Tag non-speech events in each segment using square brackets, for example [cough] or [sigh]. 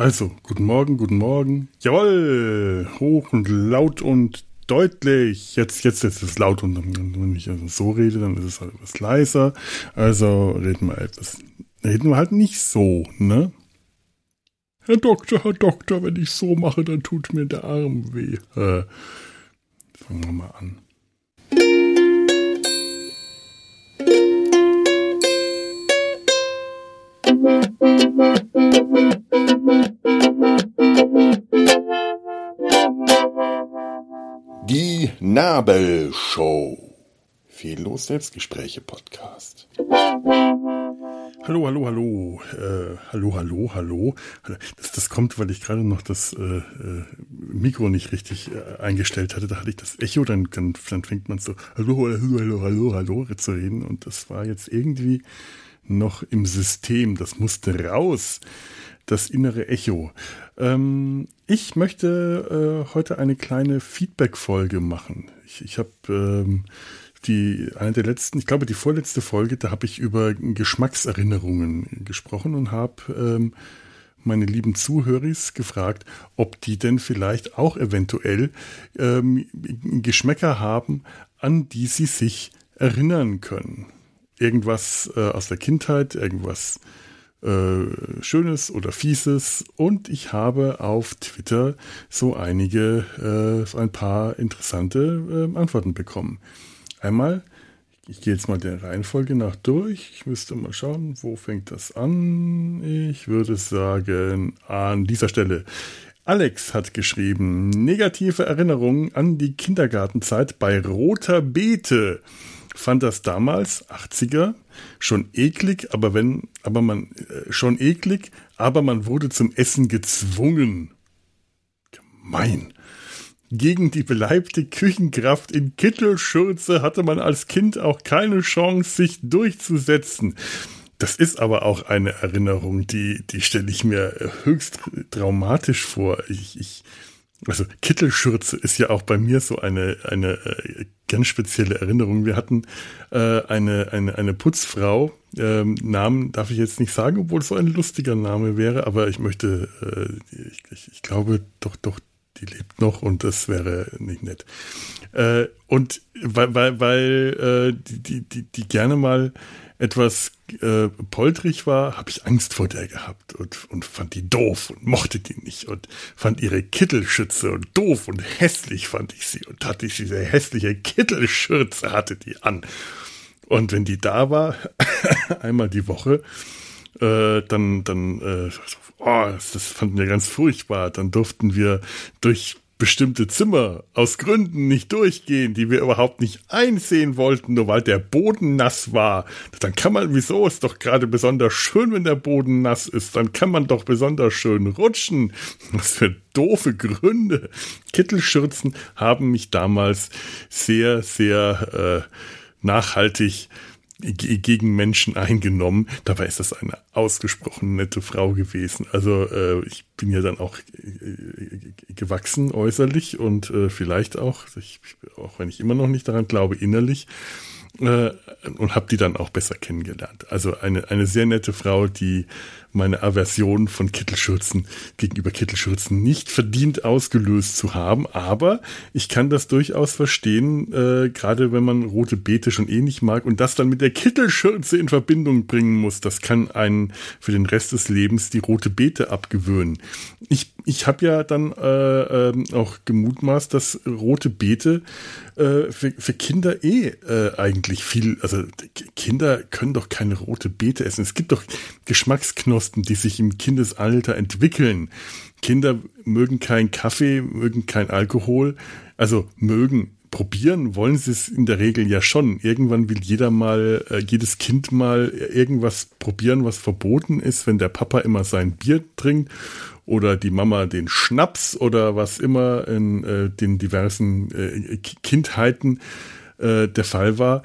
Also, guten Morgen, guten Morgen. Jawoll, hoch und laut und deutlich. Jetzt, jetzt, jetzt ist es laut und wenn ich also so rede, dann ist es halt etwas leiser. Also reden wir etwas, reden wir halt nicht so, ne? Herr Doktor, Herr Doktor, wenn ich so mache, dann tut mir der Arm weh. Äh, fangen wir mal an. Die Nabelshow. Fehllos Selbstgespräche Podcast. Hallo, hallo, hallo, äh, hallo, hallo, hallo. Das, das kommt, weil ich gerade noch das äh, äh, Mikro nicht richtig äh, eingestellt hatte. Da hatte ich das Echo, dann, dann, dann fängt man so hallo, hallo, hallo, hallo, hallo zu reden. Und das war jetzt irgendwie noch im System. Das musste raus. Das innere Echo. Ähm, ich möchte äh, heute eine kleine Feedback-Folge machen. Ich, ich habe ähm, die eine der letzten, ich glaube die vorletzte Folge, da habe ich über Geschmackserinnerungen gesprochen und habe ähm, meine lieben Zuhörer gefragt, ob die denn vielleicht auch eventuell ähm, Geschmäcker haben, an die sie sich erinnern können. Irgendwas äh, aus der Kindheit, irgendwas äh, Schönes oder Fieses. Und ich habe auf Twitter so einige, äh, so ein paar interessante äh, Antworten bekommen. Einmal, ich gehe jetzt mal der Reihenfolge nach durch. Ich müsste mal schauen, wo fängt das an? Ich würde sagen, an dieser Stelle. Alex hat geschrieben, negative Erinnerungen an die Kindergartenzeit bei roter Beete. Fand das damals, 80er, schon eklig, aber wenn, aber man, äh, schon eklig, aber man wurde zum Essen gezwungen. Gemein. Gegen die beleibte Küchenkraft in Kittelschürze hatte man als Kind auch keine Chance, sich durchzusetzen. Das ist aber auch eine Erinnerung, die, die stelle ich mir höchst traumatisch vor. Ich, ich, also Kittelschürze ist ja auch bei mir so eine, eine äh, ganz spezielle Erinnerung. Wir hatten äh, eine, eine, eine Putzfrau, ähm, Namen darf ich jetzt nicht sagen, obwohl es so ein lustiger Name wäre, aber ich möchte, äh, ich, ich, ich glaube doch, doch, die lebt noch und das wäre nicht nett. Äh, und weil, weil, weil äh, die, die, die gerne mal etwas äh, poltrig war, habe ich Angst vor der gehabt und, und fand die doof und mochte die nicht und fand ihre Kittelschütze und doof und hässlich fand ich sie und hatte ich diese hässliche Kittelschürze hatte die an. Und wenn die da war, [laughs] einmal die Woche, äh, dann, dann, äh, oh, das, das fanden wir ganz furchtbar. Dann durften wir durch bestimmte Zimmer aus Gründen nicht durchgehen, die wir überhaupt nicht einsehen wollten, nur weil der Boden nass war. Dann kann man, wieso ist doch gerade besonders schön, wenn der Boden nass ist, dann kann man doch besonders schön rutschen. Was für doofe Gründe. Kittelschürzen haben mich damals sehr, sehr äh, nachhaltig gegen Menschen eingenommen. Dabei ist das eine ausgesprochen nette Frau gewesen. Also äh, ich bin ja dann auch äh, gewachsen äußerlich und äh, vielleicht auch, ich, auch wenn ich immer noch nicht daran glaube, innerlich äh, und habe die dann auch besser kennengelernt. Also eine, eine sehr nette Frau, die meine Aversion von Kittelschürzen gegenüber Kittelschürzen nicht verdient ausgelöst zu haben. Aber ich kann das durchaus verstehen, äh, gerade wenn man rote Beete schon eh nicht mag und das dann mit der Kittelschürze in Verbindung bringen muss. Das kann einen für den Rest des Lebens die rote Beete abgewöhnen. Ich, ich habe ja dann äh, äh, auch gemutmaßt, dass rote Beete äh, für, für Kinder eh äh, eigentlich viel, also Kinder können doch keine rote Beete essen. Es gibt doch Geschmacksknospen, die sich im Kindesalter entwickeln. Kinder mögen keinen Kaffee, mögen kein Alkohol, also mögen probieren wollen sie es in der Regel ja schon. Irgendwann will jeder mal, äh, jedes Kind mal irgendwas probieren, was verboten ist, wenn der Papa immer sein Bier trinkt oder die Mama den Schnaps oder was immer in äh, den diversen äh, Kindheiten äh, der Fall war.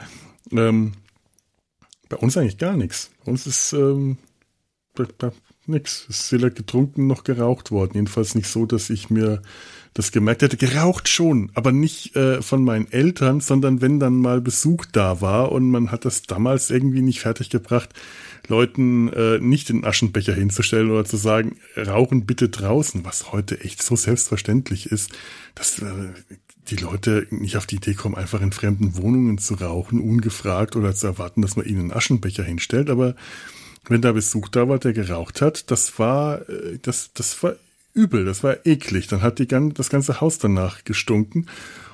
Ähm, bei uns eigentlich gar nichts. Bei uns ist ähm, nichts. Es ist weder getrunken noch geraucht worden. Jedenfalls nicht so, dass ich mir das gemerkt hätte, geraucht schon, aber nicht äh, von meinen Eltern, sondern wenn dann mal Besuch da war und man hat das damals irgendwie nicht fertiggebracht, Leuten äh, nicht den Aschenbecher hinzustellen oder zu sagen, rauchen bitte draußen, was heute echt so selbstverständlich ist, dass äh, die Leute nicht auf die Idee kommen, einfach in fremden Wohnungen zu rauchen, ungefragt oder zu erwarten, dass man ihnen einen Aschenbecher hinstellt. Aber wenn da Besuch da war, der geraucht hat, das war, äh, das, das war übel, das war eklig. Dann hat die, das ganze Haus danach gestunken.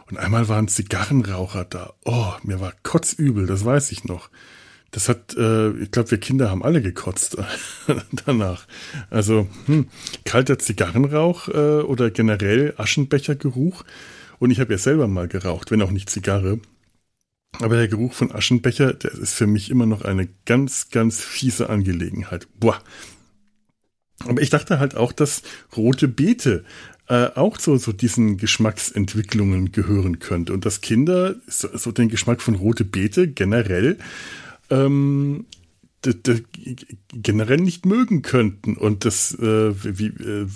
Und einmal waren Zigarrenraucher da. Oh, mir war kotzübel, das weiß ich noch. Das hat, äh, ich glaube, wir Kinder haben alle gekotzt [laughs] danach. Also hm, kalter Zigarrenrauch äh, oder generell Aschenbechergeruch. Und ich habe ja selber mal geraucht, wenn auch nicht Zigarre. Aber der Geruch von Aschenbecher, der ist für mich immer noch eine ganz, ganz fiese Angelegenheit. Boah. Aber ich dachte halt auch, dass rote Beete äh, auch so, so diesen Geschmacksentwicklungen gehören könnte. Und dass Kinder so, so den Geschmack von rote Beete generell ähm, generell nicht mögen könnten. Und das, äh, wie, äh,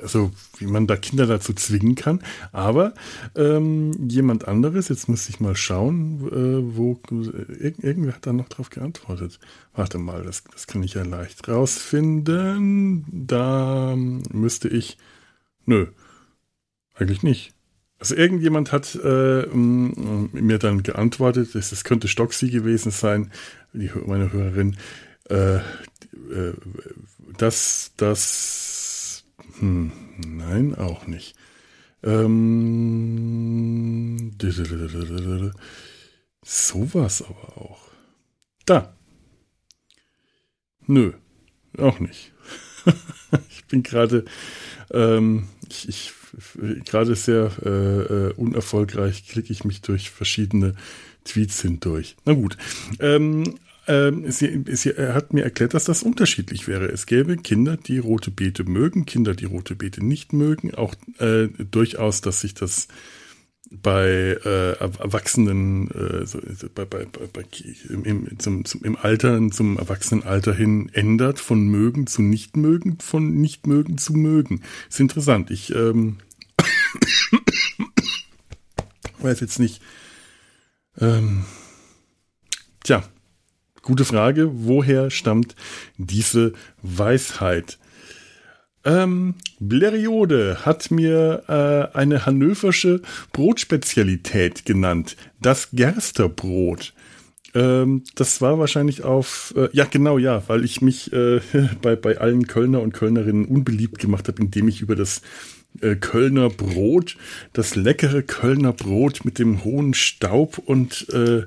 also wie man da Kinder dazu zwingen kann. Aber ähm, jemand anderes, jetzt muss ich mal schauen, äh, wo ir irgendwer hat da noch drauf geantwortet. Warte mal, das, das kann ich ja leicht rausfinden. Da müsste ich. Nö, eigentlich nicht. Also irgendjemand hat äh, mir dann geantwortet, das könnte Stoxy gewesen sein, die, meine Hörerin, äh, äh, dass das hm, nein, auch nicht. Ähm, sowas aber auch. Da. Nö, auch nicht. [laughs] ich bin gerade, ähm, ich, ich gerade sehr äh, äh, unerfolgreich klicke ich mich durch verschiedene Tweets hindurch. Na gut. Ähm, ähm, sie, sie hat mir erklärt, dass das unterschiedlich wäre. Es gäbe Kinder, die rote Beete mögen, Kinder, die rote Beete nicht mögen. Auch äh, durchaus, dass sich das bei äh, Erwachsenen, äh, so, bei, bei, bei, im, zum, zum, im Alter, zum Erwachsenenalter hin ändert, von mögen zu nicht mögen, von nicht mögen zu mögen. Ist interessant. Ich ähm, [coughs] weiß jetzt nicht. Ähm, tja, Gute Frage. Woher stammt diese Weisheit? Ähm, Bleriode hat mir äh, eine hannoversche Brotspezialität genannt. Das Gersterbrot. Ähm, das war wahrscheinlich auf, äh, ja genau, ja, weil ich mich äh, [laughs] bei, bei allen Kölner und Kölnerinnen unbeliebt gemacht habe, indem ich über das äh, Kölner Brot, das leckere Kölner Brot mit dem hohen Staub und äh,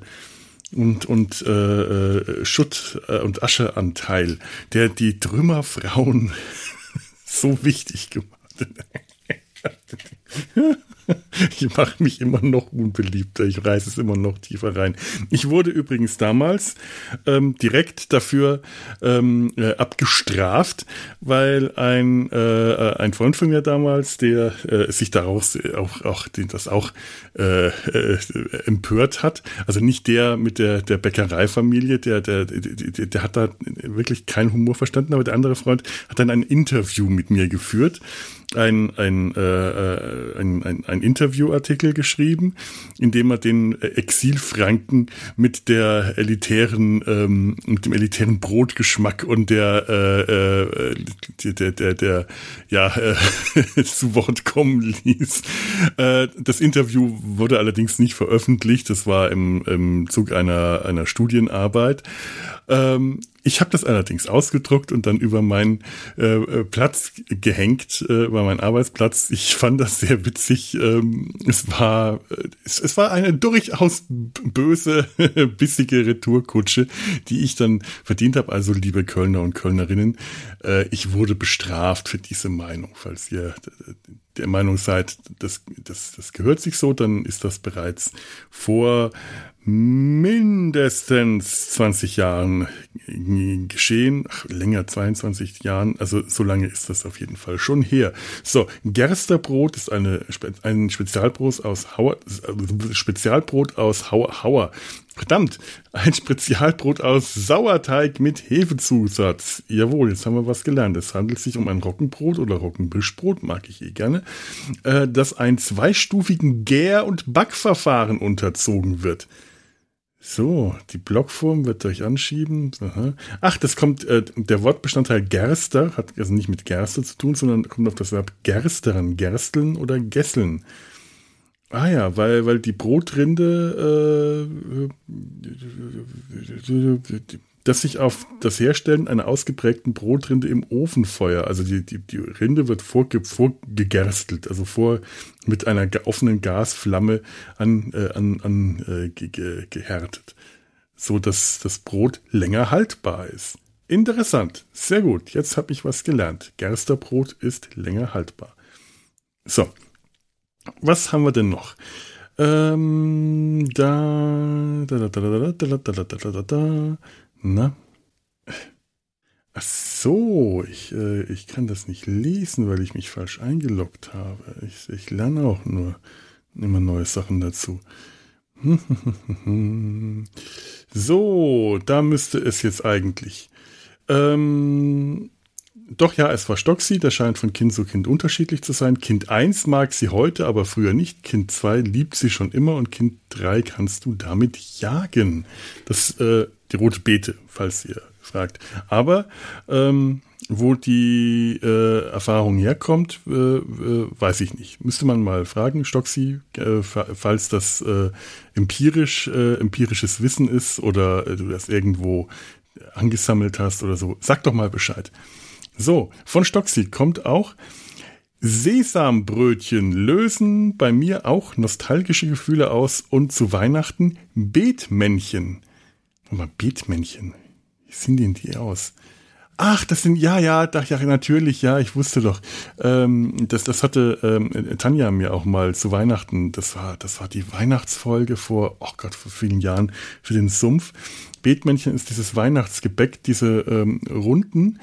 und, und äh, äh, Schutt- äh, und Ascheanteil, der die Trümmerfrauen [laughs] so wichtig gemacht hat. [laughs] ich mache mich immer noch unbeliebter. Ich reiße es immer noch tiefer rein. Ich wurde übrigens damals ähm, direkt dafür ähm, äh, abgestraft, weil ein, äh, ein Freund von mir damals, der äh, sich daraus auch, auch den das auch äh, äh, empört hat, also nicht der mit der, der Bäckereifamilie, der, der, der, der hat da wirklich keinen Humor verstanden, aber der andere Freund hat dann ein Interview mit mir geführt ein, ein, äh, äh, ein, ein, ein Interviewartikel geschrieben, in dem er den Exilfranken mit der elitären, ähm, mit dem elitären Brotgeschmack und der, äh, äh, der, der, der, ja, äh, [laughs] zu Wort kommen ließ. Äh, das Interview wurde allerdings nicht veröffentlicht. Das war im, im Zug einer, einer Studienarbeit. Ähm, ich habe das allerdings ausgedruckt und dann über meinen äh, äh, Platz gehängt, äh, über meinen Arbeitsplatz. Ich fand das sehr witzig. Ähm, es war äh, es, es war eine durchaus böse, [laughs] bissige Retourkutsche, die ich dann verdient habe. Also liebe Kölner und Kölnerinnen, äh, ich wurde bestraft für diese Meinung. Falls ihr der Meinung seid, das, das, das gehört sich so, dann ist das bereits vor mindestens 20 Jahren geschehen. Ach, länger, 22 Jahren. Also so lange ist das auf jeden Fall schon her. So, Gersterbrot ist eine, ein Spezialbrot aus Hauer, Spezialbrot aus Hauer, Hauer Verdammt, ein Spezialbrot aus Sauerteig mit Hefezusatz. Jawohl, jetzt haben wir was gelernt. Es handelt sich um ein Roggenbrot oder Roggenbischbrot, mag ich eh gerne, äh, das ein zweistufigen Gär- und Backverfahren unterzogen wird. So, die Blockform wird euch anschieben. Aha. Ach, das kommt, äh, der Wortbestandteil Gerster hat also nicht mit Gerste zu tun, sondern kommt auf das Verb gerstern, gersteln oder gesseln. Ah ja, weil, weil die Brotrinde, äh, dass sich auf das Herstellen einer ausgeprägten Brotrinde im Ofenfeuer, also die, die, die Rinde wird vorge, vorgegerstelt, also vor mit einer offenen Gasflamme an, äh, an, an äh, ge, ge, gehärtet, so dass das Brot länger haltbar ist. Interessant, sehr gut. Jetzt habe ich was gelernt. Gersterbrot ist länger haltbar. So, was haben wir denn noch? Ähm, da, da, da, da, da, da, da, da, da, da, na? Ach so, ich, äh, ich kann das nicht lesen, weil ich mich falsch eingeloggt habe. Ich, ich lerne auch nur immer neue Sachen dazu. [laughs] so, da müsste es jetzt eigentlich. Ähm, doch ja, es war Stoxi, das scheint von Kind zu Kind unterschiedlich zu sein. Kind 1 mag sie heute, aber früher nicht. Kind 2 liebt sie schon immer und Kind 3 kannst du damit jagen. Das äh, die rote Beete, falls ihr fragt. Aber ähm, wo die äh, Erfahrung herkommt, äh, äh, weiß ich nicht. Müsste man mal fragen, Stoxi, äh, falls das äh, empirisch, äh, empirisches Wissen ist oder du das irgendwo angesammelt hast oder so. Sag doch mal Bescheid. So, von Stockseed kommt auch Sesambrötchen lösen bei mir auch nostalgische Gefühle aus und zu Weihnachten Beetmännchen. Mal Beetmännchen. Wie sehen denn die aus? Ach, das sind, ja, ja, dachte ja, natürlich, ja, ich wusste doch. Ähm, das, das hatte ähm, Tanja mir auch mal zu Weihnachten, das war, das war die Weihnachtsfolge vor, oh Gott, vor vielen Jahren für den Sumpf. Beetmännchen ist dieses Weihnachtsgebäck, diese ähm, runden,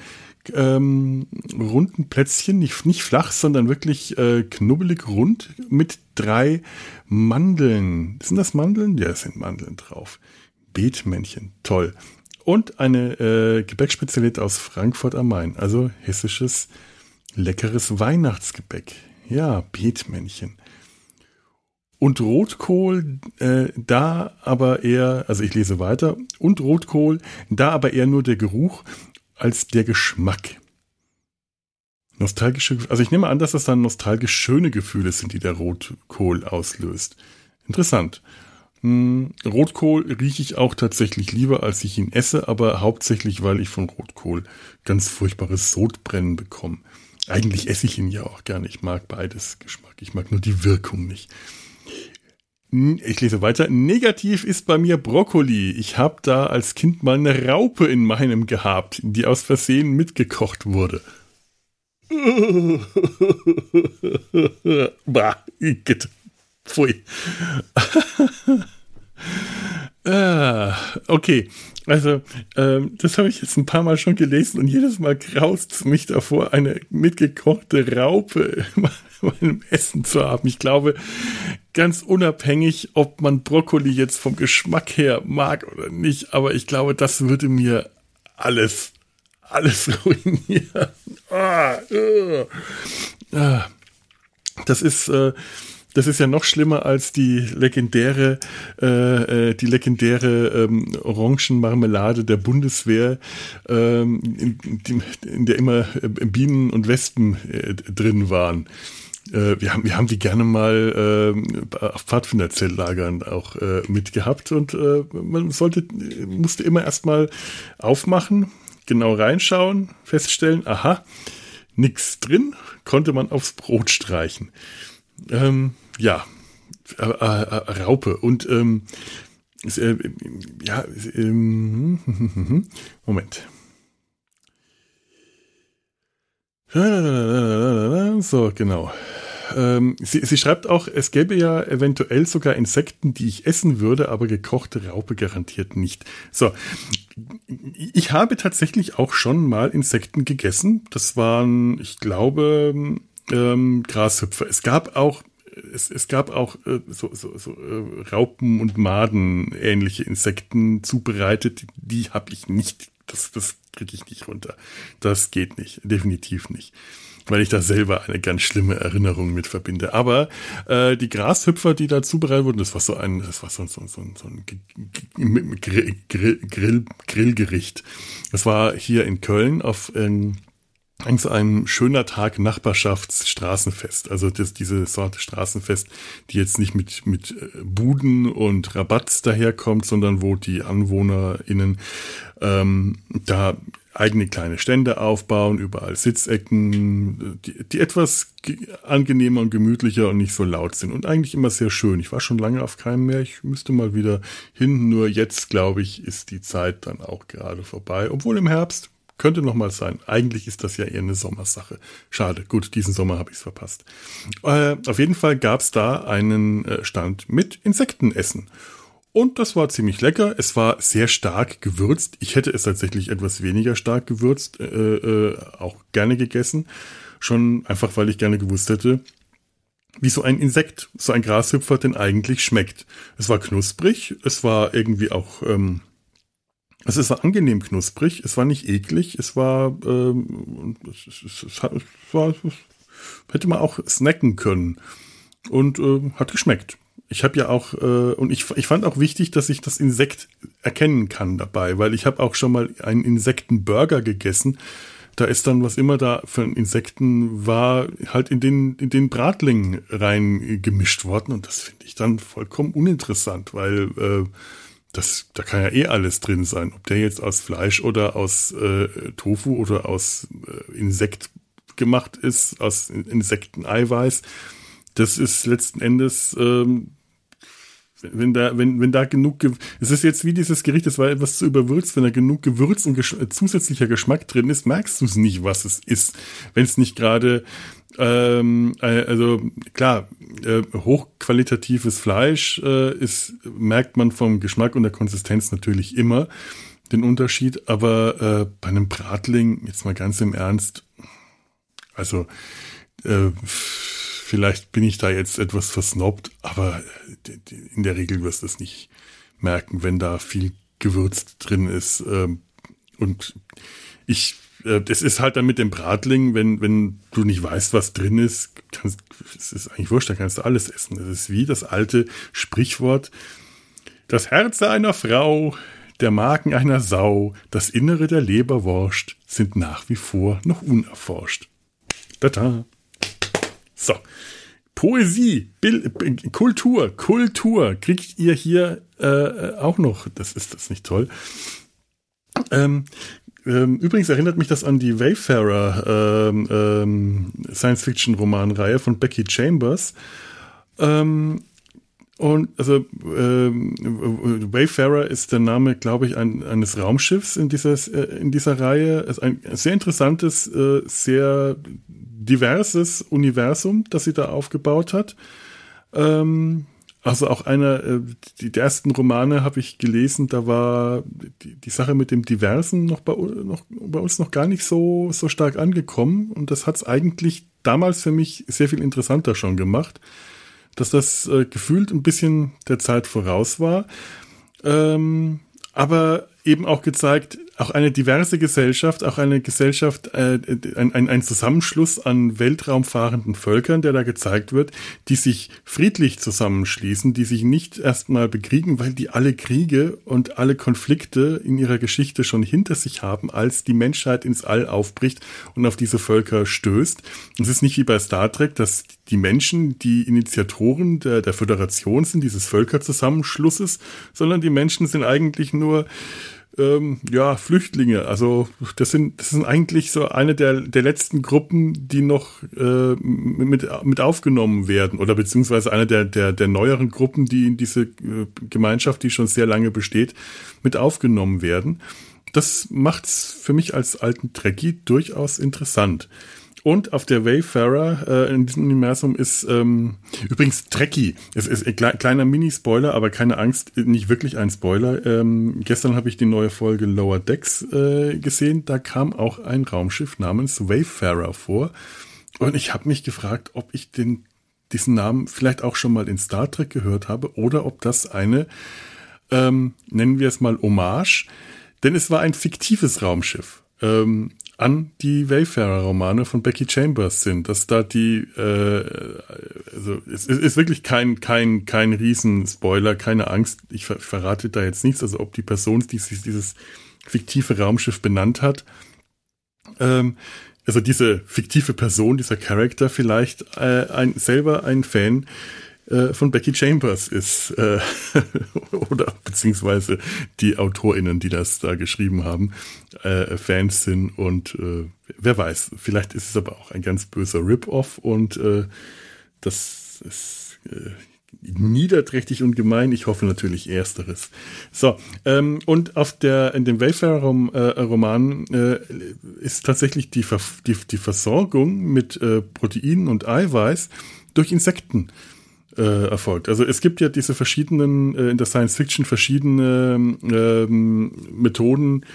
ähm, runden Plätzchen, nicht, nicht flach, sondern wirklich äh, knubbelig rund mit drei Mandeln. Sind das Mandeln? Ja, es sind Mandeln drauf. Beetmännchen, toll. Und eine äh, Gebäckspezialität aus Frankfurt am Main, also hessisches leckeres Weihnachtsgebäck. Ja, Beetmännchen. Und Rotkohl, äh, da aber eher, also ich lese weiter, und Rotkohl, da aber eher nur der Geruch als der Geschmack. Nostalgische, also ich nehme an, dass das dann nostalgisch schöne Gefühle sind, die der Rotkohl auslöst. Interessant. Hm, Rotkohl rieche ich auch tatsächlich lieber, als ich ihn esse, aber hauptsächlich, weil ich von Rotkohl ganz furchtbares Sodbrennen bekomme. Eigentlich esse ich ihn ja auch gerne. Ich mag beides Geschmack. Ich mag nur die Wirkung nicht. Ich lese weiter. Negativ ist bei mir Brokkoli. Ich habe da als Kind mal eine Raupe in meinem gehabt, die aus Versehen mitgekocht wurde. [laughs] bah, Pfui. [laughs] ah, okay, also ähm, das habe ich jetzt ein paar Mal schon gelesen und jedes Mal graust es mich davor, eine mitgekochte Raupe [laughs] in meinem Essen zu haben. Ich glaube, ganz unabhängig, ob man Brokkoli jetzt vom Geschmack her mag oder nicht, aber ich glaube, das würde mir alles, alles [laughs] ruinieren. Ah, ah. Das ist äh, das ist ja noch schlimmer als die legendäre, äh, äh, die legendäre ähm, Orangenmarmelade der Bundeswehr, ähm, in, in, der immer äh, Bienen und Wespen äh, drin waren. Äh, wir, haben, wir haben die gerne mal äh, auf Pfadfinderzelllagern auch äh, mitgehabt und äh, man sollte, musste immer erstmal aufmachen, genau reinschauen, feststellen, aha, nichts drin, konnte man aufs Brot streichen. Ähm, ja, äh, äh, Raupe und ähm, äh, ja, ähm, [laughs] Moment. So, genau. Ähm, sie, sie, schreibt auch, es gäbe ja eventuell sogar Insekten, die ich essen würde, aber gekochte Raupe garantiert nicht. So, ich habe tatsächlich auch schon mal Insekten gegessen. Das waren, ich glaube, ähm, Grashüpfer. Es gab auch es, es gab auch äh, so, so, so äh, Raupen und Maden ähnliche Insekten zubereitet, die habe ich nicht. Das, das kriege ich nicht runter. Das geht nicht, definitiv nicht weil ich da selber eine ganz schlimme Erinnerung mit verbinde. Aber äh, die Grashüpfer, die da zubereitet wurden, das war so ein, das war so, so, so, so ein Grill, Grill, Grillgericht. Das war hier in Köln auf ähm, so ein schöner Tag Nachbarschaftsstraßenfest. Also das, diese Sorte Straßenfest, die jetzt nicht mit, mit äh, Buden und Rabatts daherkommt, sondern wo die AnwohnerInnen ähm, da eigene kleine Stände aufbauen, überall Sitzecken, die, die etwas angenehmer und gemütlicher und nicht so laut sind und eigentlich immer sehr schön. Ich war schon lange auf keinem mehr, ich müsste mal wieder hin, nur jetzt glaube ich, ist die Zeit dann auch gerade vorbei, obwohl im Herbst könnte noch mal sein. Eigentlich ist das ja eher eine Sommersache. Schade. Gut, diesen Sommer habe ich es verpasst. Äh, auf jeden Fall gab es da einen äh, Stand mit Insektenessen. Und das war ziemlich lecker. Es war sehr stark gewürzt. Ich hätte es tatsächlich etwas weniger stark gewürzt, äh, äh, auch gerne gegessen. Schon einfach, weil ich gerne gewusst hätte, wie so ein Insekt, so ein Grashüpfer denn eigentlich schmeckt. Es war knusprig, es war irgendwie auch, ähm, es war angenehm knusprig, es war nicht eklig, es war, ähm, es, es, es, war, hätte man auch snacken können und äh, hat geschmeckt. Ich habe ja auch, äh, und ich, ich fand auch wichtig, dass ich das Insekt erkennen kann dabei, weil ich habe auch schon mal einen Insektenburger gegessen. Da ist dann, was immer da für Insekten war, halt in den, in den Bratling reingemischt worden. Und das finde ich dann vollkommen uninteressant, weil äh, das, da kann ja eh alles drin sein. Ob der jetzt aus Fleisch oder aus äh, Tofu oder aus äh, Insekt gemacht ist, aus Insekteneiweiß. Das ist letzten Endes ähm, wenn da, wenn, wenn da genug, es ist jetzt wie dieses Gericht, das war etwas zu überwürzt, wenn da genug Gewürz und Gesch zusätzlicher Geschmack drin ist, merkst du es nicht, was es ist. Wenn es nicht gerade, ähm, äh, also klar, äh, hochqualitatives Fleisch äh, ist, merkt man vom Geschmack und der Konsistenz natürlich immer den Unterschied, aber äh, bei einem Bratling, jetzt mal ganz im Ernst, also äh, Vielleicht bin ich da jetzt etwas versnobbt, aber äh, in der Regel wirst du es nicht merken, wenn da viel Gewürz drin ist. Ähm, und ich, äh, das ist halt dann mit dem Bratling, wenn, wenn du nicht weißt, was drin ist, kannst, es ist eigentlich wurscht, da kannst du alles essen. Das ist wie das alte Sprichwort, das Herz einer Frau, der Magen einer Sau, das Innere der Leberwurst sind nach wie vor noch unerforscht. Tata. So. Poesie, Bild, Kultur, Kultur kriegt ihr hier äh, auch noch. Das ist das nicht toll. Ähm, ähm, übrigens erinnert mich das an die Wayfarer ähm, ähm, Science-Fiction-Romanreihe von Becky Chambers. Ähm, und also ähm, Wayfarer ist der Name, glaube ich, ein, eines Raumschiffs in dieser, äh, in dieser Reihe. Es ist ein sehr interessantes, äh, sehr diverses Universum, das sie da aufgebaut hat. Ähm, also auch einer, äh, die, die ersten Romane habe ich gelesen, da war die, die Sache mit dem Diversen noch bei, noch bei uns noch gar nicht so, so stark angekommen. Und das hat es eigentlich damals für mich sehr viel interessanter schon gemacht, dass das äh, gefühlt ein bisschen der Zeit voraus war. Ähm, aber eben auch gezeigt, auch eine diverse Gesellschaft, auch eine Gesellschaft, äh, ein, ein, Zusammenschluss an weltraumfahrenden Völkern, der da gezeigt wird, die sich friedlich zusammenschließen, die sich nicht erstmal bekriegen, weil die alle Kriege und alle Konflikte in ihrer Geschichte schon hinter sich haben, als die Menschheit ins All aufbricht und auf diese Völker stößt. Es ist nicht wie bei Star Trek, dass die Menschen die Initiatoren der, der Föderation sind, dieses Völkerzusammenschlusses, sondern die Menschen sind eigentlich nur ähm, ja, Flüchtlinge. Also das sind, das sind eigentlich so eine der, der letzten Gruppen, die noch äh, mit, mit aufgenommen werden oder beziehungsweise eine der, der, der neueren Gruppen, die in diese äh, Gemeinschaft, die schon sehr lange besteht, mit aufgenommen werden. Das macht's für mich als alten Trekkie durchaus interessant. Und auf der Wayfarer äh, in diesem Universum ist ähm, übrigens Trekkie. Es ist ein kleiner Mini-Spoiler, aber keine Angst, nicht wirklich ein Spoiler. Ähm, gestern habe ich die neue Folge Lower Decks äh, gesehen. Da kam auch ein Raumschiff namens Wayfarer vor. Und ich habe mich gefragt, ob ich den diesen Namen vielleicht auch schon mal in Star Trek gehört habe oder ob das eine, ähm, nennen wir es mal Hommage, denn es war ein fiktives Raumschiff. Ähm, an die Wayfarer-Romane von Becky Chambers sind, dass da die, äh, also es ist wirklich kein kein kein Riesenspoiler, keine Angst, ich ver verrate da jetzt nichts, also ob die Person, die sich dieses fiktive Raumschiff benannt hat, ähm, also diese fiktive Person, dieser Charakter vielleicht äh, ein, selber ein Fan äh, von Becky Chambers ist äh, [laughs] oder beziehungsweise die AutorInnen, die das da geschrieben haben, äh, Fans sind und äh, wer weiß, vielleicht ist es aber auch ein ganz böser Rip-Off und äh, das ist äh, niederträchtig und gemein. Ich hoffe natürlich ersteres. So, ähm, und auf der, in dem Wayfarer-Roman äh, ist tatsächlich die, die, die Versorgung mit äh, Proteinen und Eiweiß durch Insekten äh, erfolgt. Also es gibt ja diese verschiedenen, äh, in der Science Fiction verschiedene ähm, Methoden,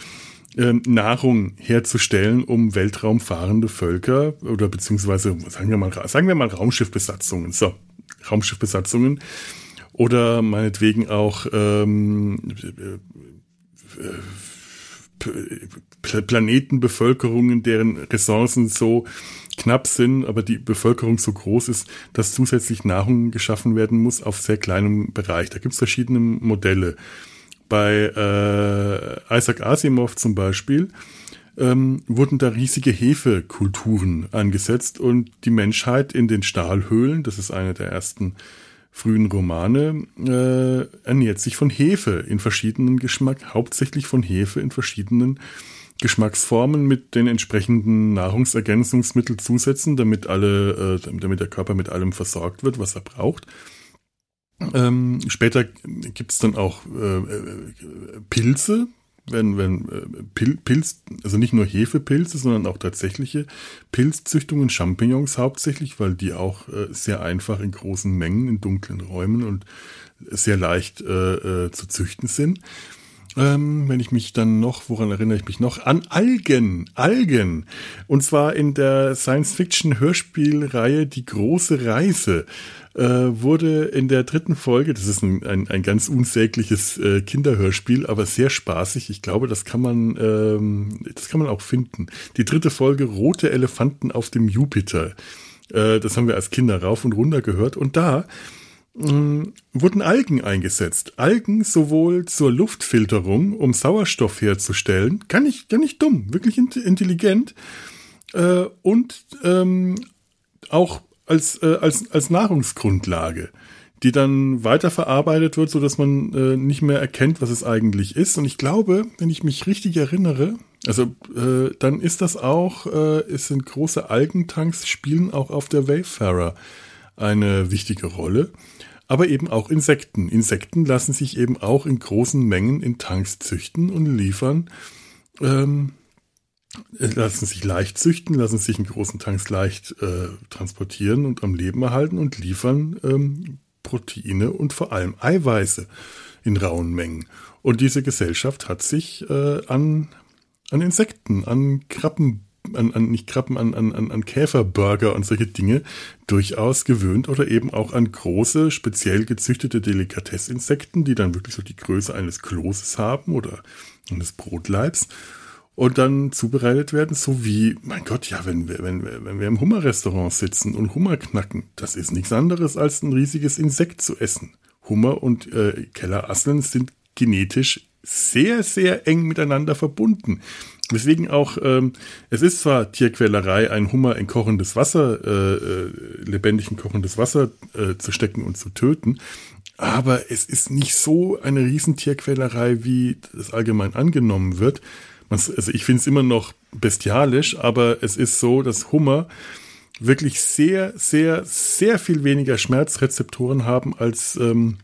äh, Nahrung herzustellen, um weltraumfahrende Völker oder beziehungsweise sagen wir mal, sagen wir mal Raumschiffbesatzungen. So, Raumschiffbesatzungen oder meinetwegen auch ähm, Planetenbevölkerungen, deren Ressourcen so knapp sind, aber die Bevölkerung so groß ist, dass zusätzlich Nahrung geschaffen werden muss auf sehr kleinem Bereich. Da gibt es verschiedene Modelle. Bei äh, Isaac Asimov zum Beispiel ähm, wurden da riesige Hefekulturen angesetzt und die Menschheit in den Stahlhöhlen, das ist einer der ersten frühen Romane, äh, ernährt sich von Hefe in verschiedenen Geschmack, hauptsächlich von Hefe in verschiedenen Geschmacksformen mit den entsprechenden Nahrungsergänzungsmitteln zusetzen, damit alle, äh, damit der Körper mit allem versorgt wird, was er braucht. Ähm, später gibt es dann auch äh, äh Pilze, wenn, wenn äh, Pil Pilz, also nicht nur Hefepilze, sondern auch tatsächliche Pilzzüchtungen, Champignons hauptsächlich, weil die auch äh, sehr einfach in großen Mengen in dunklen Räumen und sehr leicht äh, zu züchten sind. Ähm, wenn ich mich dann noch, woran erinnere ich mich noch? An Algen, Algen. Und zwar in der Science-Fiction-Hörspielreihe Die große Reise äh, wurde in der dritten Folge, das ist ein, ein, ein ganz unsägliches äh, Kinderhörspiel, aber sehr spaßig. Ich glaube, das kann man, ähm, das kann man auch finden. Die dritte Folge Rote Elefanten auf dem Jupiter. Äh, das haben wir als Kinder rauf und runter gehört. Und da Mm, wurden Algen eingesetzt. Algen sowohl zur Luftfilterung, um Sauerstoff herzustellen, gar nicht, gar nicht dumm, wirklich intelligent, äh, und ähm, auch als, äh, als, als Nahrungsgrundlage, die dann weiterverarbeitet wird, so dass man äh, nicht mehr erkennt, was es eigentlich ist. Und ich glaube, wenn ich mich richtig erinnere, also äh, dann ist das auch, äh, es sind große Algentanks, spielen auch auf der Wayfarer eine wichtige Rolle aber eben auch Insekten. Insekten lassen sich eben auch in großen Mengen in Tanks züchten und liefern, ähm, lassen sich leicht züchten, lassen sich in großen Tanks leicht äh, transportieren und am Leben erhalten und liefern ähm, Proteine und vor allem Eiweiße in rauen Mengen. Und diese Gesellschaft hat sich äh, an, an Insekten, an Krabben an, an nicht Krabben, an, an, an Käferburger und solche Dinge durchaus gewöhnt oder eben auch an große, speziell gezüchtete Delikatessinsekten, die dann wirklich so die Größe eines Kloses haben oder eines Brotleibs und dann zubereitet werden, so wie, mein Gott, ja, wenn wir, wenn wir, wenn wir im Hummerrestaurant sitzen und Hummer knacken, das ist nichts anderes als ein riesiges Insekt zu essen. Hummer und äh, Kellerasseln sind genetisch sehr, sehr eng miteinander verbunden. Weswegen auch, ähm, es ist zwar Tierquälerei, ein Hummer in kochendes Wasser, äh, äh, lebendig in kochendes Wasser äh, zu stecken und zu töten, aber es ist nicht so eine Riesentierquälerei, wie das allgemein angenommen wird. Also ich finde es immer noch bestialisch, aber es ist so, dass Hummer wirklich sehr, sehr, sehr viel weniger Schmerzrezeptoren haben als ähm,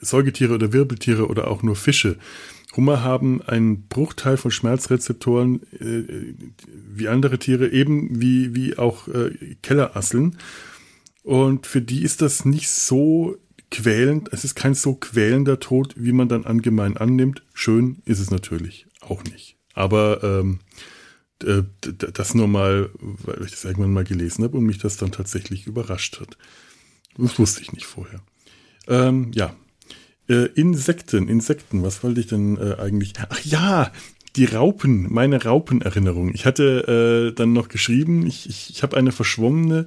Säugetiere oder Wirbeltiere oder auch nur Fische. Hummer haben einen Bruchteil von Schmerzrezeptoren äh, wie andere Tiere, eben wie, wie auch äh, Kellerasseln. Und für die ist das nicht so quälend, es ist kein so quälender Tod, wie man dann allgemein annimmt. Schön ist es natürlich auch nicht. Aber ähm, äh, das nur mal, weil ich das irgendwann mal gelesen habe und mich das dann tatsächlich überrascht hat. Das wusste ich nicht vorher. Ähm, ja. Äh, Insekten, Insekten, was wollte ich denn äh, eigentlich? Ach ja, die Raupen, meine Raupenerinnerung. Ich hatte äh, dann noch geschrieben, ich, ich, ich habe eine verschwommene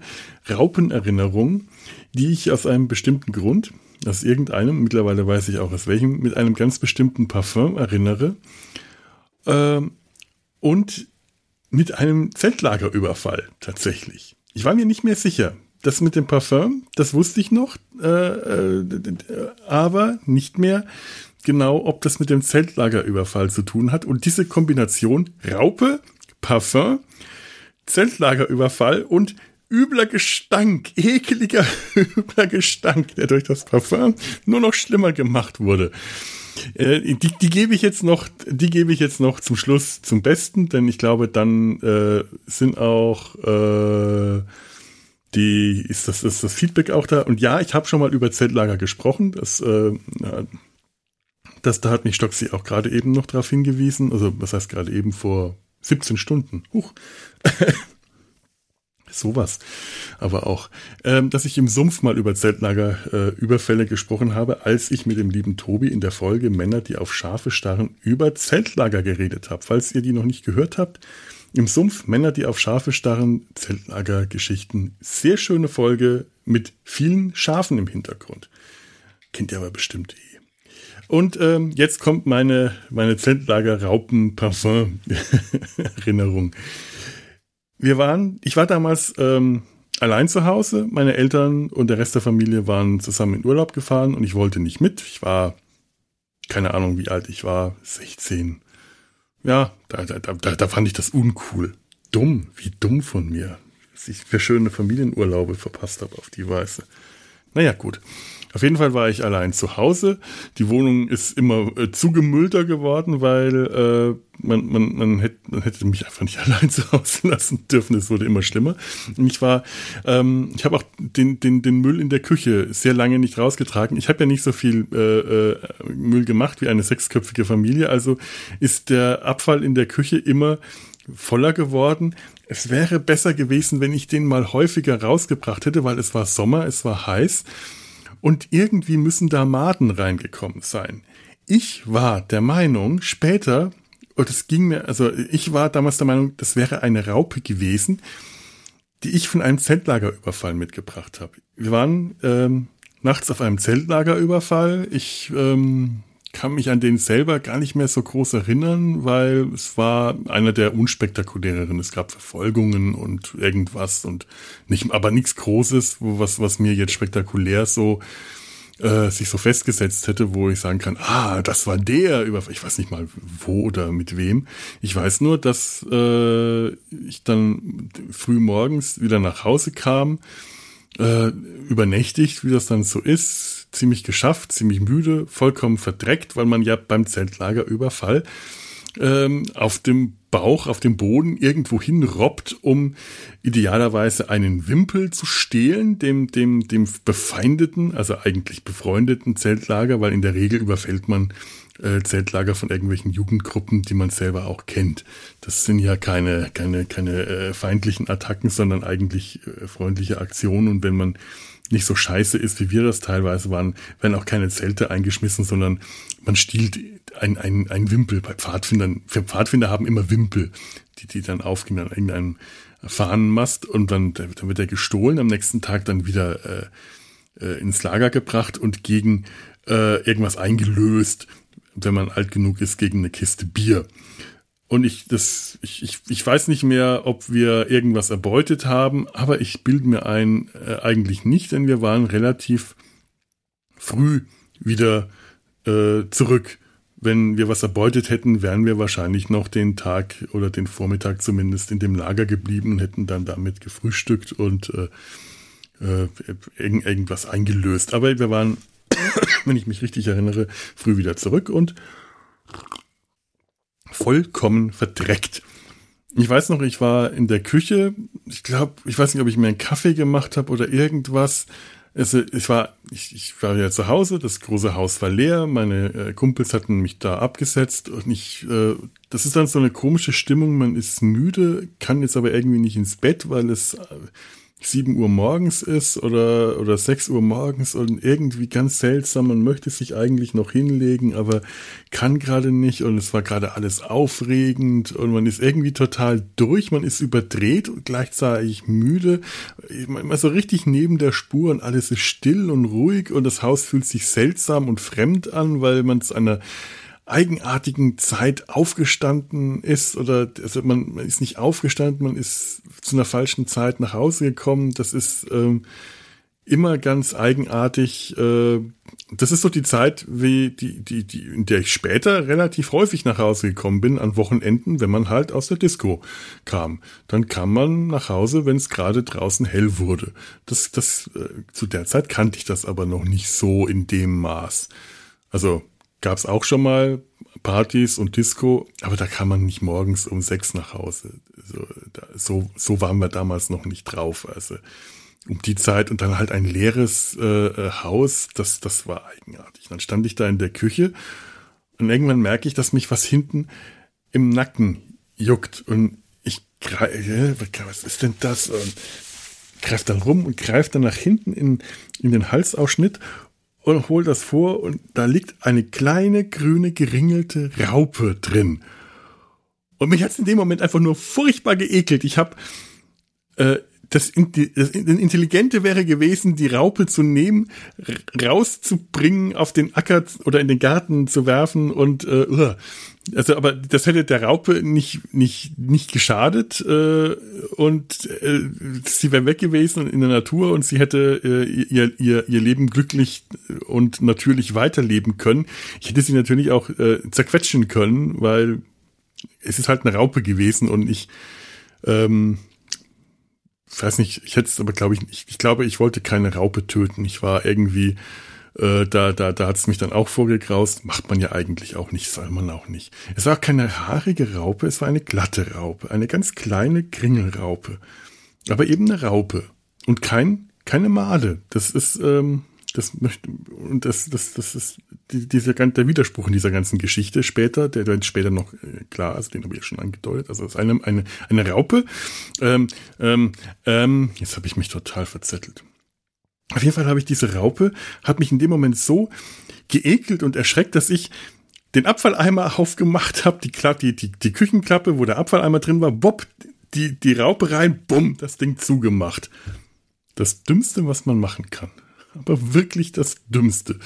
Raupenerinnerung, die ich aus einem bestimmten Grund, aus irgendeinem, mittlerweile weiß ich auch aus welchem, mit einem ganz bestimmten Parfum erinnere. Ähm, und mit einem Zeltlagerüberfall tatsächlich. Ich war mir nicht mehr sicher. Das mit dem Parfum, das wusste ich noch, äh, äh, aber nicht mehr genau, ob das mit dem Zeltlagerüberfall zu tun hat. Und diese Kombination Raupe, Parfum, Zeltlagerüberfall und übler Gestank, ekeliger, [laughs] übler Gestank, der durch das Parfum nur noch schlimmer gemacht wurde. Äh, die, die gebe ich jetzt noch, die gebe ich jetzt noch zum Schluss zum Besten, denn ich glaube, dann äh, sind auch äh, die ist das ist das Feedback auch da. Und ja, ich habe schon mal über Zeltlager gesprochen. Das, äh, das da hat mich Stoxi auch gerade eben noch darauf hingewiesen. Also was heißt gerade eben vor 17 Stunden. Huch. [laughs] sowas. Aber auch, ähm, dass ich im Sumpf mal über Zeltlagerüberfälle äh, gesprochen habe, als ich mit dem lieben Tobi in der Folge Männer, die auf Schafe starren, über Zeltlager geredet habe. Falls ihr die noch nicht gehört habt, im Sumpf Männer, die auf Schafe starren, Zeltlagergeschichten. Sehr schöne Folge mit vielen Schafen im Hintergrund. Kennt ihr aber bestimmt eh. Und ähm, jetzt kommt meine, meine Zeltlager-Raupen-Parfum-Erinnerung wir waren, ich war damals ähm, allein zu Hause. Meine Eltern und der Rest der Familie waren zusammen in Urlaub gefahren und ich wollte nicht mit. Ich war, keine Ahnung, wie alt ich war, 16. Ja, da, da, da, da fand ich das uncool. Dumm, wie dumm von mir, dass ich für schöne Familienurlaube verpasst habe auf die Weise. Naja, gut. Auf jeden Fall war ich allein zu Hause. Die Wohnung ist immer äh, zugemüllter geworden, weil äh, man, man, man, hätte, man hätte mich einfach nicht [laughs] allein zu Hause lassen dürfen. Es wurde immer schlimmer. Und ich war, ähm, ich habe auch den, den, den Müll in der Küche sehr lange nicht rausgetragen. Ich habe ja nicht so viel äh, äh, Müll gemacht wie eine sechsköpfige Familie. Also ist der Abfall in der Küche immer voller geworden. Es wäre besser gewesen, wenn ich den mal häufiger rausgebracht hätte, weil es war Sommer, es war heiß. Und irgendwie müssen da Maden reingekommen sein. Ich war der Meinung, später, und es ging mir, also ich war damals der Meinung, das wäre eine Raupe gewesen, die ich von einem Zeltlagerüberfall mitgebracht habe. Wir waren ähm, nachts auf einem Zeltlagerüberfall. Ich ähm, kann mich an den selber gar nicht mehr so groß erinnern, weil es war einer der unspektakuläreren. Es gab Verfolgungen und irgendwas und nicht, aber nichts Großes, was, was mir jetzt spektakulär so äh, sich so festgesetzt hätte, wo ich sagen kann, ah, das war der über, ich weiß nicht mal wo oder mit wem. Ich weiß nur, dass äh, ich dann früh morgens wieder nach Hause kam, äh, übernächtigt, wie das dann so ist, ziemlich geschafft, ziemlich müde, vollkommen verdreckt, weil man ja beim Zeltlagerüberfall ähm, auf dem Bauch, auf dem Boden irgendwo hinrobbt, um idealerweise einen Wimpel zu stehlen, dem, dem, dem befeindeten, also eigentlich befreundeten Zeltlager, weil in der Regel überfällt man äh, Zeltlager von irgendwelchen Jugendgruppen, die man selber auch kennt. Das sind ja keine, keine, keine äh, feindlichen Attacken, sondern eigentlich äh, freundliche Aktionen. Und wenn man nicht so scheiße ist, wie wir das teilweise waren, werden auch keine Zelte eingeschmissen, sondern man stiehlt ein, ein, Wimpel bei Pfadfindern. Für Pfadfinder haben immer Wimpel, die, die dann aufgehen an irgendeinem Fahnenmast und dann, dann wird er gestohlen, am nächsten Tag dann wieder äh, äh, ins Lager gebracht und gegen äh, irgendwas eingelöst, wenn man alt genug ist, gegen eine Kiste Bier. Und ich, das, ich, ich, ich weiß nicht mehr, ob wir irgendwas erbeutet haben, aber ich bilde mir ein, äh, eigentlich nicht, denn wir waren relativ früh wieder äh, zurück. Wenn wir was erbeutet hätten, wären wir wahrscheinlich noch den Tag oder den Vormittag zumindest in dem Lager geblieben und hätten dann damit gefrühstückt und äh, äh, irgend, irgendwas eingelöst. Aber wir waren, [coughs] wenn ich mich richtig erinnere, früh wieder zurück und vollkommen verdreckt. Ich weiß noch, ich war in der Küche. Ich glaube, ich weiß nicht, ob ich mir einen Kaffee gemacht habe oder irgendwas. Also ich war, ich, ich war ja zu Hause, das große Haus war leer, meine äh, Kumpels hatten mich da abgesetzt und ich, äh, das ist dann so eine komische Stimmung, man ist müde, kann jetzt aber irgendwie nicht ins Bett, weil es äh, 7 Uhr morgens ist oder, oder 6 Uhr morgens und irgendwie ganz seltsam. Man möchte sich eigentlich noch hinlegen, aber kann gerade nicht und es war gerade alles aufregend und man ist irgendwie total durch, man ist überdreht und gleichzeitig müde. Man ist so richtig neben der Spur und alles ist still und ruhig und das Haus fühlt sich seltsam und fremd an, weil man zu einer eigenartigen Zeit aufgestanden ist oder also man, man ist nicht aufgestanden, man ist zu einer falschen Zeit nach Hause gekommen. Das ist ähm, immer ganz eigenartig. Äh, das ist so die Zeit, wie die, die, die, in der ich später relativ häufig nach Hause gekommen bin, an Wochenenden, wenn man halt aus der Disco kam. Dann kam man nach Hause, wenn es gerade draußen hell wurde. Das, das, äh, zu der Zeit kannte ich das aber noch nicht so in dem Maß. Also gab es auch schon mal Partys und Disco, aber da kam man nicht morgens um sechs nach Hause. So, da, so, so waren wir damals noch nicht drauf. Also um die Zeit und dann halt ein leeres äh, äh Haus, das, das war eigenartig. Dann stand ich da in der Küche und irgendwann merke ich, dass mich was hinten im Nacken juckt und ich greife, was ist denn das? Und greife dann rum und greife dann nach hinten in, in den Halsausschnitt und hol das vor und da liegt eine kleine grüne geringelte Raupe drin. Und mich hat es in dem Moment einfach nur furchtbar geekelt. Ich habe äh, das, das Intelligente wäre gewesen, die Raupe zu nehmen, rauszubringen, auf den Acker oder in den Garten zu werfen und äh, also aber das hätte der Raupe nicht nicht nicht geschadet äh, und äh, sie wäre weg gewesen in der Natur und sie hätte äh, ihr ihr ihr Leben glücklich und natürlich weiterleben können. Ich hätte sie natürlich auch äh, zerquetschen können, weil es ist halt eine Raupe gewesen und ich ähm, weiß nicht, ich hätte es aber glaube ich, ich, ich glaube, ich wollte keine Raupe töten. Ich war irgendwie äh, da, da, da hat es mich dann auch vorgegraust. Macht man ja eigentlich auch nicht, soll man auch nicht. Es war keine haarige Raupe, es war eine glatte Raupe, eine ganz kleine Kringelraupe. Aber eben eine Raupe. Und kein, keine Made. Das ist, ähm, das möchte, und das, das, das ist die, dieser, der Widerspruch in dieser ganzen Geschichte später, der wird später noch äh, klar, also den habe ich ja schon angedeutet. Also es ist eine, eine, eine Raupe. Ähm, ähm, ähm, jetzt habe ich mich total verzettelt. Auf jeden Fall habe ich diese Raupe, hat mich in dem Moment so geekelt und erschreckt, dass ich den Abfalleimer aufgemacht habe, die, die, die, die Küchenklappe, wo der Abfalleimer drin war, bob, die, die Raupe rein, bumm, das Ding zugemacht. Das Dümmste, was man machen kann. Aber wirklich das Dümmste.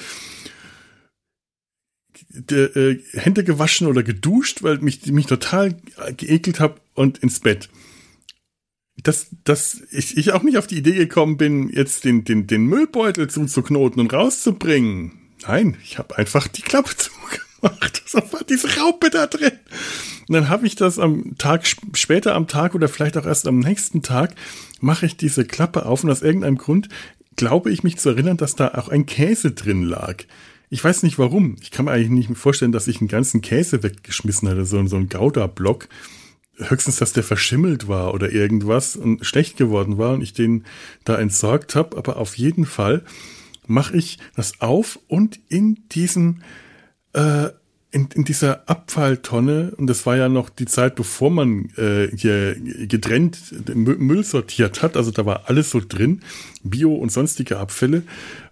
Der, äh, Hände gewaschen oder geduscht, weil mich, mich total geekelt habe und ins Bett dass, dass ich, ich auch nicht auf die Idee gekommen bin, jetzt den, den, den Müllbeutel zuzuknoten und rauszubringen. Nein, ich habe einfach die Klappe [laughs] zugemacht. [laughs] So war diese Raupe da drin. Und dann habe ich das am Tag, später am Tag oder vielleicht auch erst am nächsten Tag, mache ich diese Klappe auf und aus irgendeinem Grund glaube ich mich zu erinnern, dass da auch ein Käse drin lag. Ich weiß nicht warum. Ich kann mir eigentlich nicht vorstellen, dass ich einen ganzen Käse weggeschmissen hatte, so, so ein Gouda-Block höchstens, dass der verschimmelt war oder irgendwas und schlecht geworden war und ich den da entsorgt habe. Aber auf jeden Fall mache ich das auf und in diesem äh, in, in dieser Abfalltonne, und das war ja noch die Zeit, bevor man äh, hier getrennt Müll sortiert hat, also da war alles so drin, Bio und sonstige Abfälle,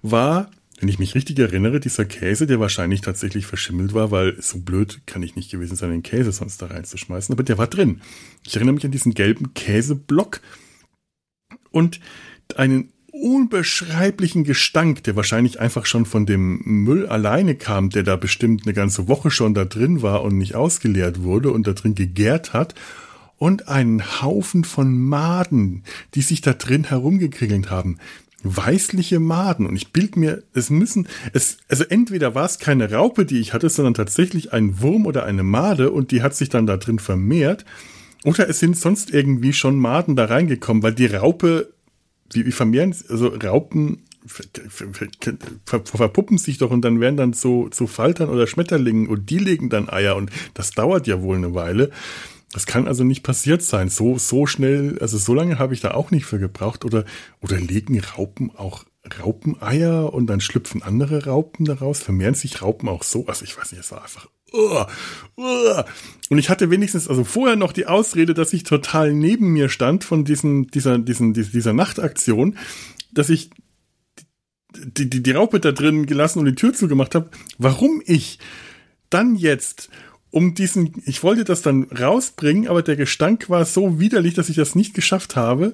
war wenn ich mich richtig erinnere, dieser Käse, der wahrscheinlich tatsächlich verschimmelt war, weil so blöd kann ich nicht gewesen sein, den Käse sonst da reinzuschmeißen, aber der war drin. Ich erinnere mich an diesen gelben Käseblock und einen unbeschreiblichen Gestank, der wahrscheinlich einfach schon von dem Müll alleine kam, der da bestimmt eine ganze Woche schon da drin war und nicht ausgeleert wurde und da drin gegärt hat und einen Haufen von Maden, die sich da drin herumgekringelt haben weißliche Maden. Und ich bild mir, es müssen, es, also entweder war es keine Raupe, die ich hatte, sondern tatsächlich ein Wurm oder eine Made und die hat sich dann da drin vermehrt. Oder es sind sonst irgendwie schon Maden da reingekommen, weil die Raupe, wie, wie vermehren, also Raupen verpuppen sich doch und dann werden dann so zu Faltern oder Schmetterlingen und die legen dann Eier und das dauert ja wohl eine Weile. Das kann also nicht passiert sein. So, so schnell, also so lange habe ich da auch nicht für gebraucht. Oder, oder legen Raupen auch Raupeneier und dann schlüpfen andere Raupen daraus, vermehren sich Raupen auch so. Also ich weiß nicht, es war einfach. Uh, uh. Und ich hatte wenigstens also vorher noch die Ausrede, dass ich total neben mir stand von diesen, dieser, diesen, dieser Nachtaktion, dass ich die, die, die Raupe da drin gelassen und die Tür zugemacht habe. Warum ich dann jetzt um diesen, ich wollte das dann rausbringen, aber der Gestank war so widerlich, dass ich das nicht geschafft habe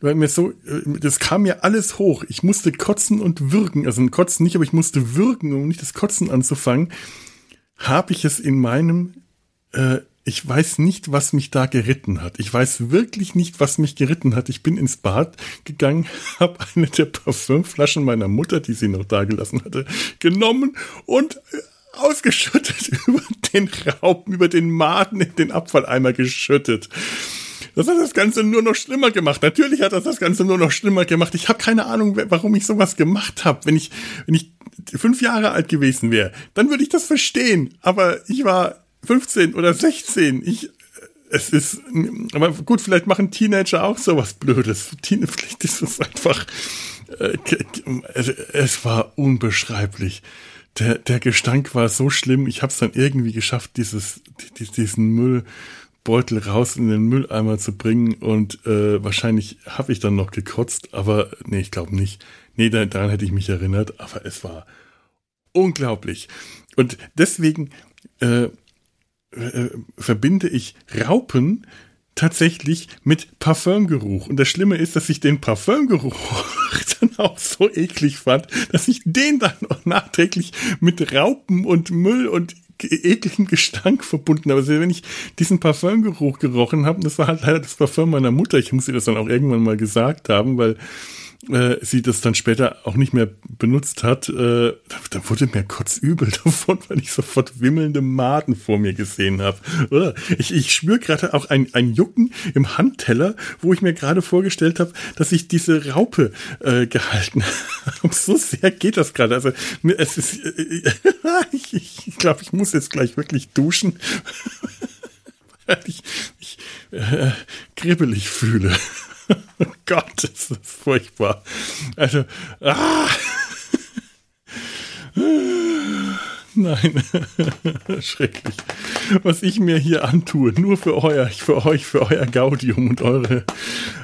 weil mir so, äh, das kam mir alles hoch. Ich musste kotzen und würgen, also kotzen nicht, aber ich musste würgen, um nicht das Kotzen anzufangen. Habe ich es in meinem, äh, ich weiß nicht, was mich da geritten hat. Ich weiß wirklich nicht, was mich geritten hat. Ich bin ins Bad gegangen, [laughs] habe eine der Parfümflaschen meiner Mutter, die sie noch da gelassen hatte, genommen und äh, ausgeschüttet [laughs] über den Raupen, über den Maden in den Abfalleimer geschüttet. Das hat das Ganze nur noch schlimmer gemacht. Natürlich hat das das Ganze nur noch schlimmer gemacht. Ich habe keine Ahnung, warum ich sowas gemacht habe. Wenn ich, wenn ich fünf Jahre alt gewesen wäre, dann würde ich das verstehen. Aber ich war 15 oder 16. Ich, es ist, aber gut, vielleicht machen Teenager auch sowas Blödes. Vielleicht ist es einfach, äh, es war unbeschreiblich. Der, der Gestank war so schlimm. Ich habe es dann irgendwie geschafft, dieses, diesen Müll Beutel raus in den Mülleimer zu bringen und äh, wahrscheinlich habe ich dann noch gekotzt, aber nee, ich glaube nicht. Nee, daran hätte ich mich erinnert, aber es war unglaublich. Und deswegen äh, äh, verbinde ich Raupen tatsächlich mit Parfümgeruch. Und das Schlimme ist, dass ich den Parfümgeruch [laughs] dann auch so eklig fand, dass ich den dann auch nachträglich mit Raupen und Müll und ekligen Gestank verbunden. Aber wenn ich diesen Parfümgeruch gerochen habe, das war halt leider das Parfüm meiner Mutter, ich muss ihr das dann auch irgendwann mal gesagt haben, weil äh, sie das dann später auch nicht mehr benutzt hat, äh, da, da, wurde mir kurz übel [laughs] davon, weil ich sofort wimmelnde Maden vor mir gesehen habe. Ich, ich spüre gerade auch ein, ein Jucken im Handteller, wo ich mir gerade vorgestellt habe, dass ich diese Raupe äh, gehalten [laughs] habe. so sehr geht das gerade. Also es ist, äh, [laughs] ich, ich glaube, ich muss jetzt gleich wirklich duschen. weil ich mich äh, kribbelig fühle. Gott, ist das furchtbar. Also, ah! Nein, [laughs] schrecklich. Was ich mir hier antue, nur für euer, für euch, für euer Gaudium und eure,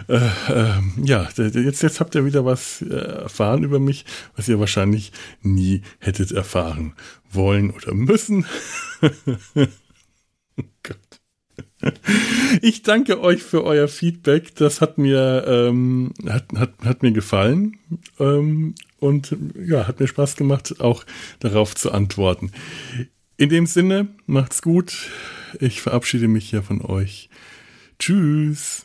äh, äh, ja, jetzt, jetzt habt ihr wieder was äh, erfahren über mich, was ihr wahrscheinlich nie hättet erfahren wollen oder müssen. oh [laughs] Gott. Ich danke euch für euer Feedback. Das hat mir, ähm, hat, hat, hat mir gefallen. Ähm, und ja, hat mir Spaß gemacht, auch darauf zu antworten. In dem Sinne, macht's gut. Ich verabschiede mich hier von euch. Tschüss.